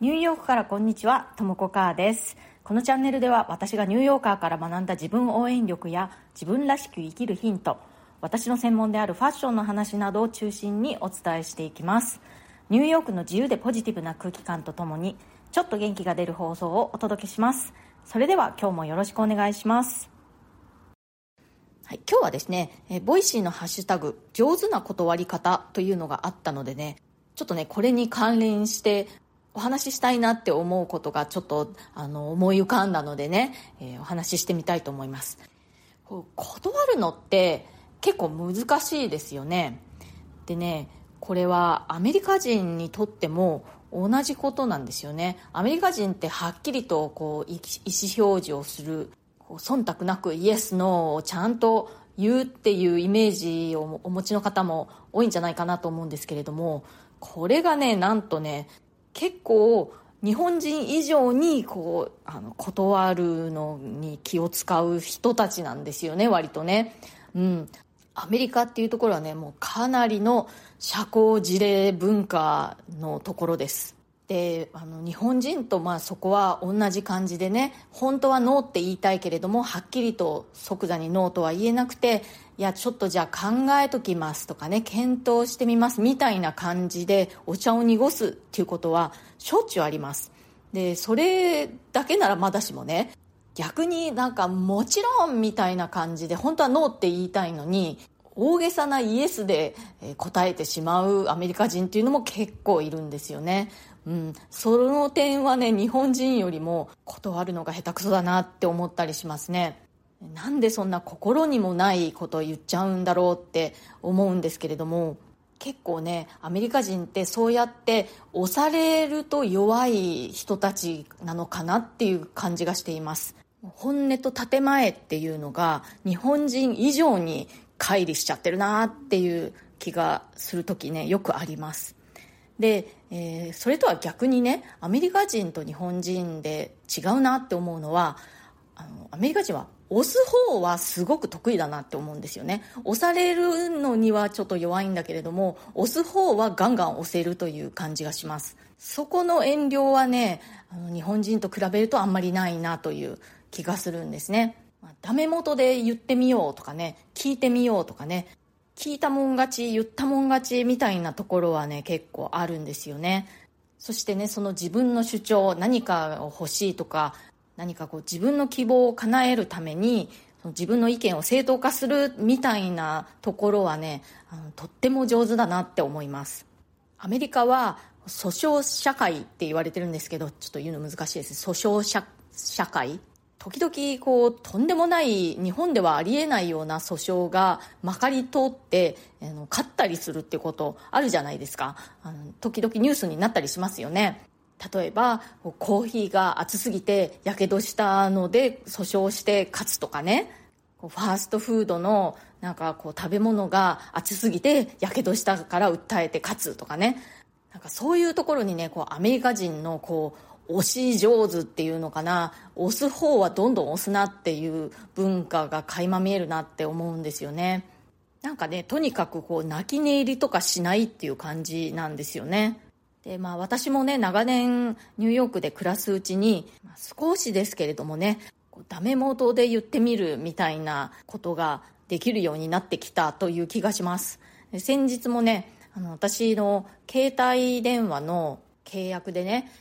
ニューヨークからこんにちは、ともこかーです。このチャンネルでは私がニューヨーカーから学んだ自分応援力や自分らしく生きるヒント、私の専門であるファッションの話などを中心にお伝えしていきます。ニューヨークの自由でポジティブな空気感とともに、ちょっと元気が出る放送をお届けします。それでは今日もよろしくお願いします。はい、今日はですね、え Voicy のハッシュタグ、上手な断り方というのがあったのでね、ちょっとね、これに関連してお話ししたいなって思うことがちょっとあの思い浮かんだのでね、えー、お話ししてみたいと思います。断るのって結構難しいですよね。でねこれはアメリカ人にとっても同じことなんですよね。アメリカ人ってはっきりとこう意思表示をする忖度なくイエスノーをちゃんと言うっていうイメージをお持ちの方も多いんじゃないかなと思うんですけれどもこれがねなんとね結構日本人以上にこうあの断るのに気を使う人たちなんですよね割とね。うん。アメリカっていうところはねもうかなりの社交辞令文化のところです。であの日本人とまあそこは同じ感じでね本当はノーって言いたいけれどもはっきりと即座にノーとは言えなくていやちょっとじゃあ考えときますとかね検討してみますみたいな感じでお茶を濁すっていうことはしょっちゅうあります。でそれだけならまだしもね逆になんかもちろんみたいな感じで本当はノーって言いたいのに大げさなイエスで答えてしまうアメリカ人っていうのも結構いるんですよね。うん、その点はね日本人よりも断るのが下手くそだなって思ったりしますね。なんでそんな心にもないことを言っちゃうんだろうって思うんですけれども結構ねアメリカ人ってそうやって押されると弱い人たちなのかなっていう感じがしています。本音と建前っていうのが日本人以上に乖離しちゃってるなっていう気がする時ねよくあります。で、えー、それとは逆にねアメリカ人と日本人で違うなって思うのはあのアメリカ人は押す方はすごく得意だなって思うんですよね。押されるのにはちょっと弱いんだけれども押す方はガンガン押せるという感じがします。そこの遠慮はねあの日本人と比べるとあんまりないなという気がするんですね。ダメ元で言ってみようとかね聞いてみようとかね聞いたもん勝ち言ったもん勝ちみたいなところはね結構あるんですよね。そしてねその自分の主張何かを欲しいとか何かこう自分の希望を叶えるために自分の意見を正当化するみたいなところはねあのとっても上手だなって思います。アメリカは訴訟社会って言われてるんですけどちょっと言うの難しいです。訴訟社社会時々こうとんでもない日本ではありえないような訴訟がまかり通ってあの勝ったりするってことあるじゃないですか。あの時々ニュースになったりしますよね。例えばコーヒーが熱すぎてやけどしたので訴訟して勝つとかね。ファーストフードのなんかこう食べ物が熱すぎてやけどしたから訴えて勝つとかね。なんかそういうところにねこうアメリカ人のこう押し上手っていうのかな。押す方はどんどん押すなっていう文化が垣間見えるなって思うんですよね。なんかねとにかくこう泣き寝入りとかしないっていう感じなんですよね。でまあ私もね長年ニューヨークで暮らすうちに少しですけれどもねダメ元で言ってみるみたいなことができるようになってきたという気がします。先日もねあの私の携帯電話の契約でね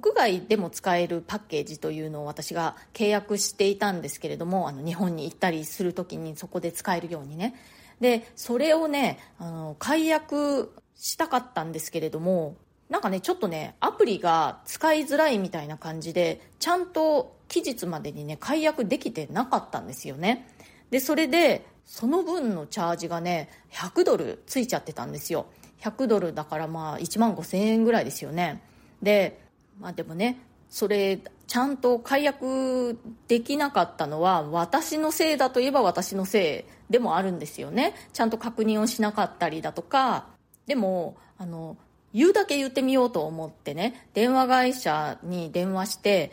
国外でも使えるパッケージというのを私が契約していたんですけれどもあの日本に行ったりする時にそこで使えるようにね。でそれをねあの解約したかったんですけれどもなんかねちょっとねアプリが使いづらいみたいな感じでちゃんと期日までにね解約できてなかったんですよね。でそれでその分のチャージがね100ドルついちゃってたんですよ。100ドルだからまあ1万5000円ぐらいですよね。でまあでもねそれちゃんと解約できなかったのは私のせいだといえば私のせいでもあるんですよね。ちゃんと確認をしなかったりだとか。でもあの言うだけ言ってみようと思ってね電話会社に電話して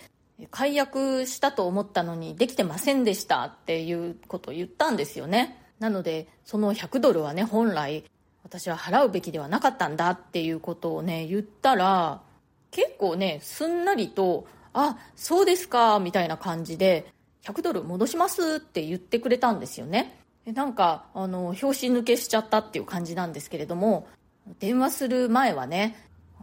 解約したと思ったのにできてませんでしたっていうことを言ったんですよね。なのでその100ドルはね本来私は払うべきではなかったんだっていうことをね言ったら結構ねすんなりと「あそうですか」みたいな感じで「100ドル戻します」って言ってくれたんですよね。なんかあの拍子抜けしちゃったっていう感じなんですけれども電話する前はね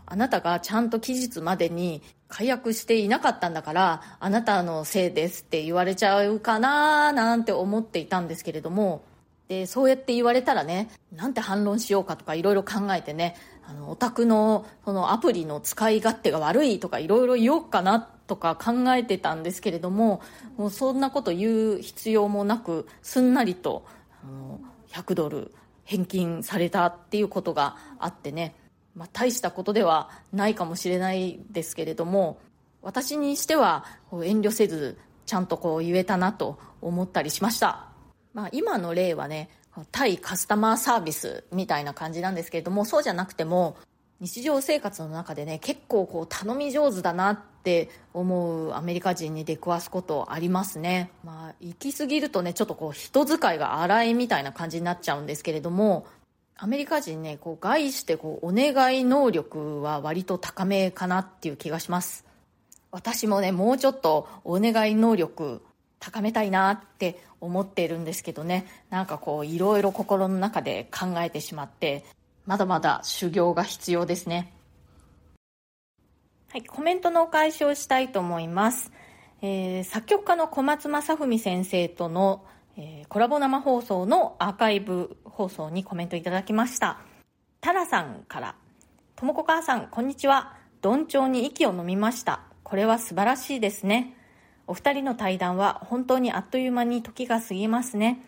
あなたがちゃんと期日までに解約していなかったんだからあなたのせいですって言われちゃうかなーなんて思っていたんですけれどもでそうやって言われたらねなんて反論しようかとかいろいろ考えてねあのオタクのそのアプリの使い勝手が悪いとかいろいろ言おうかなとか考えてたんですけれどももうそんなこと言う必要もなくすんなりとあの100ドル返金されたっていうことがあってね。まあ、大したことではないかもしれないですけれども私にしては遠慮せずちゃんとこう言えたなと思ったりしました、まあ、今の例はね対カスタマーサービスみたいな感じなんですけれどもそうじゃなくても日常生活の中でね結構こう頼み上手だなって思うアメリカ人に出くわすことありますねまあ行き過ぎるとねちょっとこう人使いが荒いみたいな感じになっちゃうんですけれどもアメリカ人ね、こう、外してこう、お願い能力は割と高めかなっていう気がします。私もね、もうちょっとお願い能力高めたいなって思っているんですけどね、なんかこう、いろいろ心の中で考えてしまって、まだまだ修行が必要ですね。はい、コメントのお返しをしたいと思います。えー、作曲家の小松正文先生とのえ、コラボ生放送のアーカイブ放送にコメントいただきました。タラさんから、ともこ母さん、こんにちは。鈍調に息を飲みました。これは素晴らしいですね。お二人の対談は本当にあっという間に時が過ぎますね。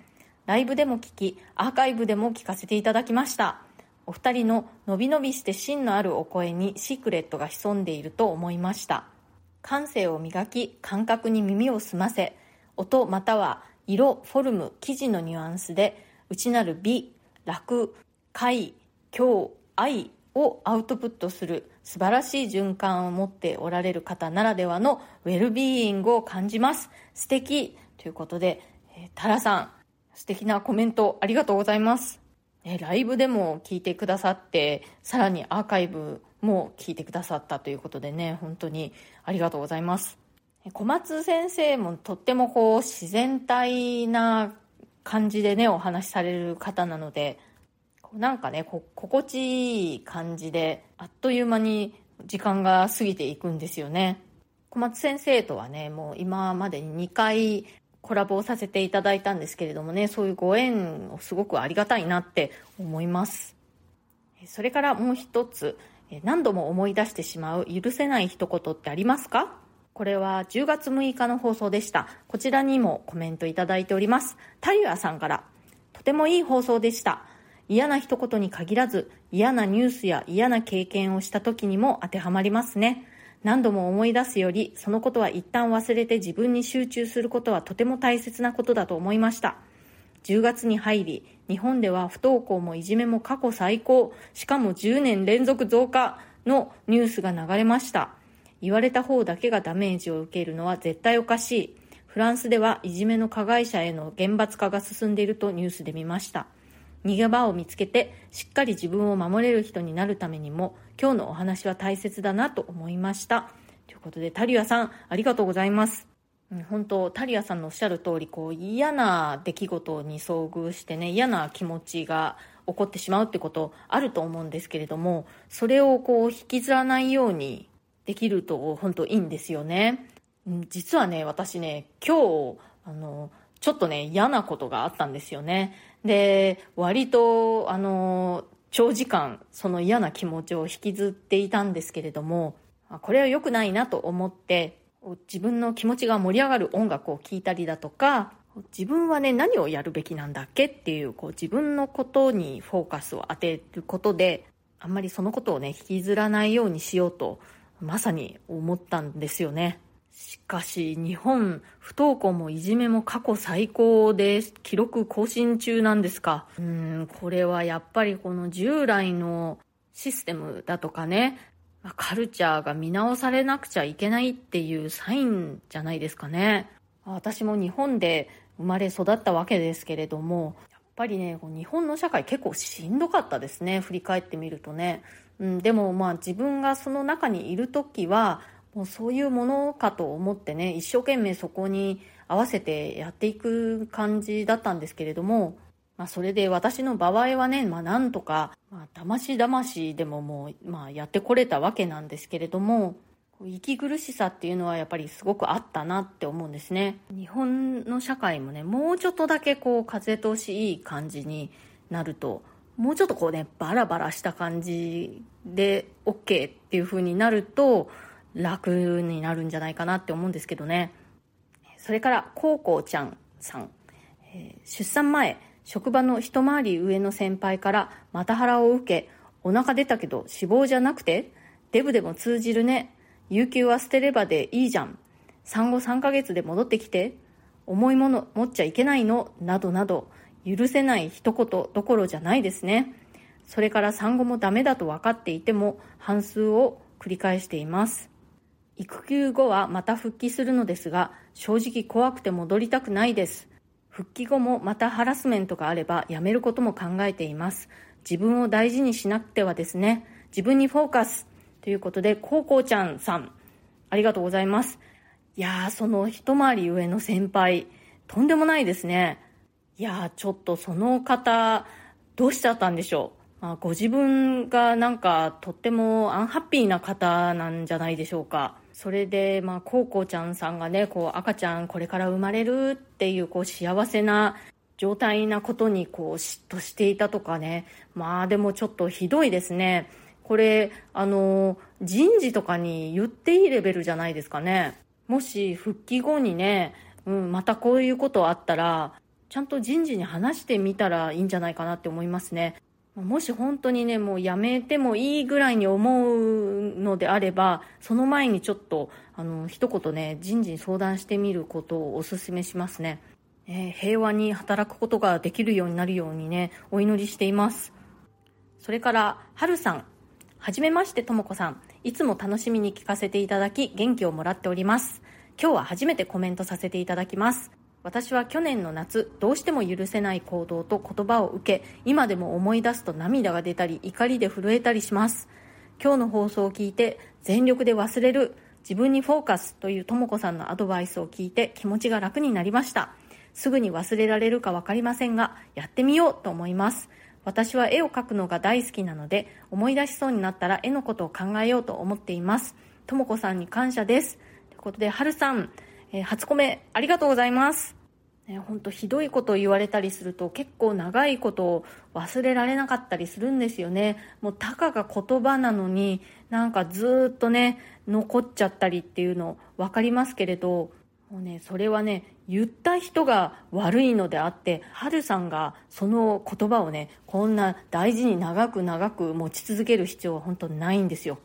ライブでも聞き、アーカイブでも聞かせていただきました。お二人ののびのびして芯のあるお声にシークレットが潜んでいると思いました。感性を磨き、感覚に耳を澄ませ、音または色、フォルム、生地のニュアンスで内なる美、楽、快、強、愛をアウトプットする素晴らしい循環を持っておられる方ならではのウェルビーイングを感じます。素敵ということで、えー、タラさん、素敵なコメントありがとうございます。えライブでも聞いてくださって、さらにアーカイブも聞いてくださったということでね、本当にありがとうございます。小松先生もとってもこう自然体な感じでねお話しされる方なのでなんかね心地いい感じであっという間に時間が過ぎていくんですよね小松先生とはねもう今までに2回コラボをさせていただいたんですけれどもねそういうご縁をすごくありがたいなって思いますそれからもう一つ何度も思い出してしまう許せない一言ってありますか？これは10月6日の放送でした。こちらにもコメントいただいております。タリュアさんから、とてもいい放送でした。嫌な一言に限らず、嫌なニュースや嫌な経験をした時にも当てはまりますね。何度も思い出すより、そのことは一旦忘れて自分に集中することはとても大切なことだと思いました。10月に入り、日本では不登校もいじめも過去最高、しかも10年連続増加のニュースが流れました。言われた方だけがダメージを受けるのは絶対おかしい。フランスではいじめの加害者への厳罰化が進んでいるとニュースで見ました。逃げ場を見つけてしっかり自分を守れる人になるためにも今日のお話は大切だなと思いました。ということでタリアさんありがとうございます。本当タリアさんのおっしゃる通りこう嫌な出来事に遭遇してね嫌な気持ちが起こってしまうってことあると思うんですけれどもそれをこう引きずらないようにできると本当いいんですよね。実はね、私ね、今日、あの、ちょっとね、嫌なことがあったんですよね。で、割と、あの、長時間、その嫌な気持ちを引きずっていたんですけれども、これは良くないなと思って、自分の気持ちが盛り上がる音楽を聴いたりだとか、自分はね、何をやるべきなんだっけっていう、こう自分のことにフォーカスを当てることで、あんまりそのことをね、引きずらないようにしようとまさに思ったんですよね。しかし日本不登校もいじめも過去最高で記録更新中なんですか。うんこれはやっぱりこの従来のシステムだとかね。カルチャーが見直されなくちゃいけないっていうサインじゃないですかね。私も日本で生まれ育ったわけですけれどもやっぱりね日本の社会結構しんどかったですね。振り返ってみるとね。うん、でもまあ自分がその中にいる時はもうそういうものかと思ってね一生懸命そこに合わせてやっていく感じだったんですけれども、まあ、それで私の場合はね、まあ、なんとか、まあ、だましだましでももう、まあ、やってこれたわけなんですけれども息苦しさっていうのはやっぱりすごくあったなって思うんですね。日本の社会もねもうちょっとだけこう風通しいい感じになるともうちょっとこうねバラバラした感じで OK っていう風になると楽になるんじゃないかなって思うんですけどね。それからコウコウちゃんさん、えー、出産前職場の一回り上の先輩からまた腹を受けお腹出たけど脂肪じゃなくてデブでも通じるね。有給は捨てればでいいじゃん。産後3ヶ月で戻ってきて重いもの持っちゃいけないの。などなど許せない一言どころじゃないですね。それから産後もダメだと分かっていても半数を繰り返しています。育休後はまた復帰するのですが正直怖くて戻りたくないです。復帰後もまたハラスメントがあればやめることも考えています。自分を大事にしなくてはですね。自分にフォーカス。ということでコウコウちゃんさん。ありがとうございます。いやーその一回り上の先輩。とんでもないですね。いやちょっとその方どうしちゃったんでしょう、まあ、ご自分がなんかとってもアンハッピーな方なんじゃないでしょうか。それで、まあ、コウコウちゃんさんがね、こう、赤ちゃんこれから生まれるっていう、こう、幸せな状態なことに、こう、嫉妬していたとかね。まあ、でもちょっとひどいですね。これ、あの、人事とかに言っていいレベルじゃないですかね。もし、復帰後にね、うん、またこういうことあったら、ちゃんと人事に話してみたらいいんじゃないかなって思いますね。もし本当にね、もうやめてもいいぐらいに思うのであれば、その前にちょっと、あの、一言ね、人事に相談してみることをお勧めしますね。えー、平和に働くことができるようになるようにね、お祈りしています。それから、はるさん。はじめまして、ともこさん。いつも楽しみに聞かせていただき、元気をもらっております。今日は初めてコメントさせていただきます。私は去年の夏どうしても許せない行動と言葉を受け今でも思い出すと涙が出たり怒りで震えたりします。今日の放送を聞いて全力で忘れる自分にフォーカスというとも子さんのアドバイスを聞いて気持ちが楽になりました。すぐに忘れられるか分かりませんがやってみようと思います。私は絵を描くのが大好きなので思い出しそうになったら絵のことを考えようと思っています。とも子さんに感謝です。ということではるさんえー、初コメありがとうございます。ね、ほんとひどいことを言われたりすると結構長いことを忘れられなかったりするんですよね。もうたかが言葉なのになんかずっとね残っちゃったりっていうの分かりますけれどもうねそれはね言った人が悪いのであってはるさんがその言葉をねこんな大事に長く長く持ち続ける必要は本当ないんですよ。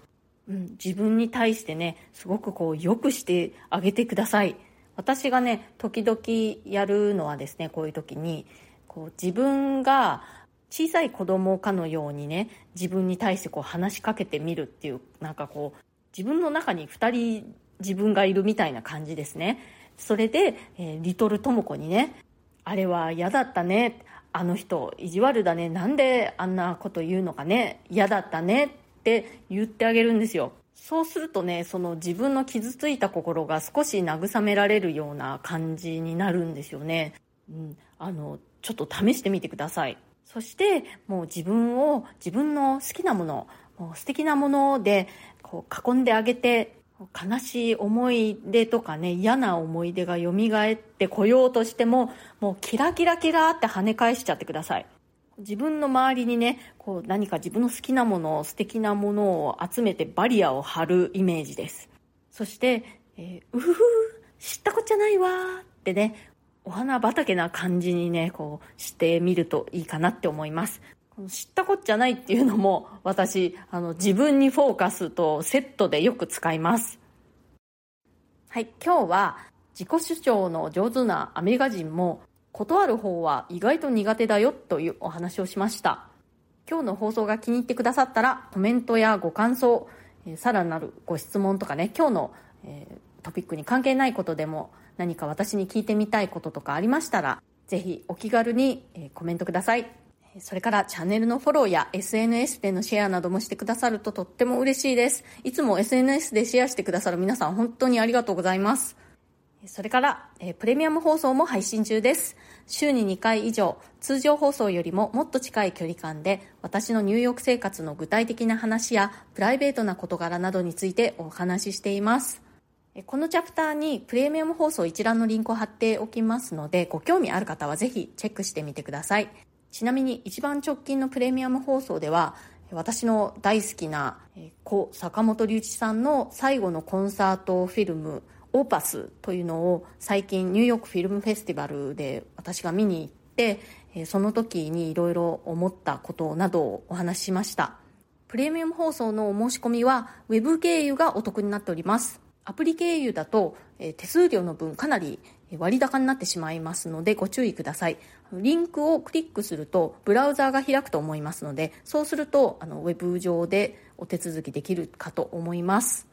うん、自分に対してねすごくこう良くしてあげてください。私がね時々やるのはですねこういう時にこう自分が小さい子供かのようにね自分に対してこう話しかけてみるっていうなんかこう自分の中に2人自分がいるみたいな感じですね。それで、えー、リトルトモコにねあれは嫌だったねあの人意地悪だねなんであんなこと言うのかね嫌だったねって言ってあげるんですよ。そうするとねその自分の傷ついた心が少し慰められるような感じになるんですよね、うん、あのちょっと試してみてください。そしてもう自分を自分の好きなものもう素敵なものでこう囲んであげて悲しい思い出とかね嫌な思い出が蘇ってこようとしてももうキラキラキラって跳ね返しちゃってください。自分の周りにねこう何か自分の好きなもの素敵なものを集めてバリアを張るイメージです。そして、えー、うふふ知ったこっちゃないわってねお花畑な感じにねこうしてみるといいかなって思います。知ったこっちゃないっていうのも私あの自分にフォーカスとセットでよく使います。はい今日は自己主張の上手なアメリカ人も断る方は意外と苦手だよというお話をしました今日の放送が気に入ってくださったらコメントやご感想、えー、さらなるご質問とかね今日の、えー、トピックに関係ないことでも何か私に聞いてみたいこととかありましたらぜひお気軽に、えー、コメントくださいそれからチャンネルのフォローや SNS でのシェアなどもしてくださるととっても嬉しいです。いつも SNS でシェアしてくださる皆さん本当にありがとうございます。それから、えプレミアム放送も配信中です。週に2回以上、通常放送よりももっと近い距離感で、私のニューヨーク生活の具体的な話や、プライベートな事柄などについてお話ししています。このチャプターにプレミアム放送一覧のリンクを貼っておきますので、ご興味ある方はぜひチェックしてみてください。ちなみに一番直近のプレミアム放送では、私の大好きな故坂本龍一さんの最後のコンサートフィルムオーパスというのを最近ニューヨークフィルムフェスティバルで私が見に行ってその時にいろいろ思ったことなどをお話ししました。プレミアム放送のお申し込みは Web 経由がお得になっておりますアプリ経由だと手数料の分かなり割高になってしまいますのでご注意ください。リンクをクリックするとブラウザーが開くと思いますのでそうするとあのウェブ上でお手続きできるかと思います。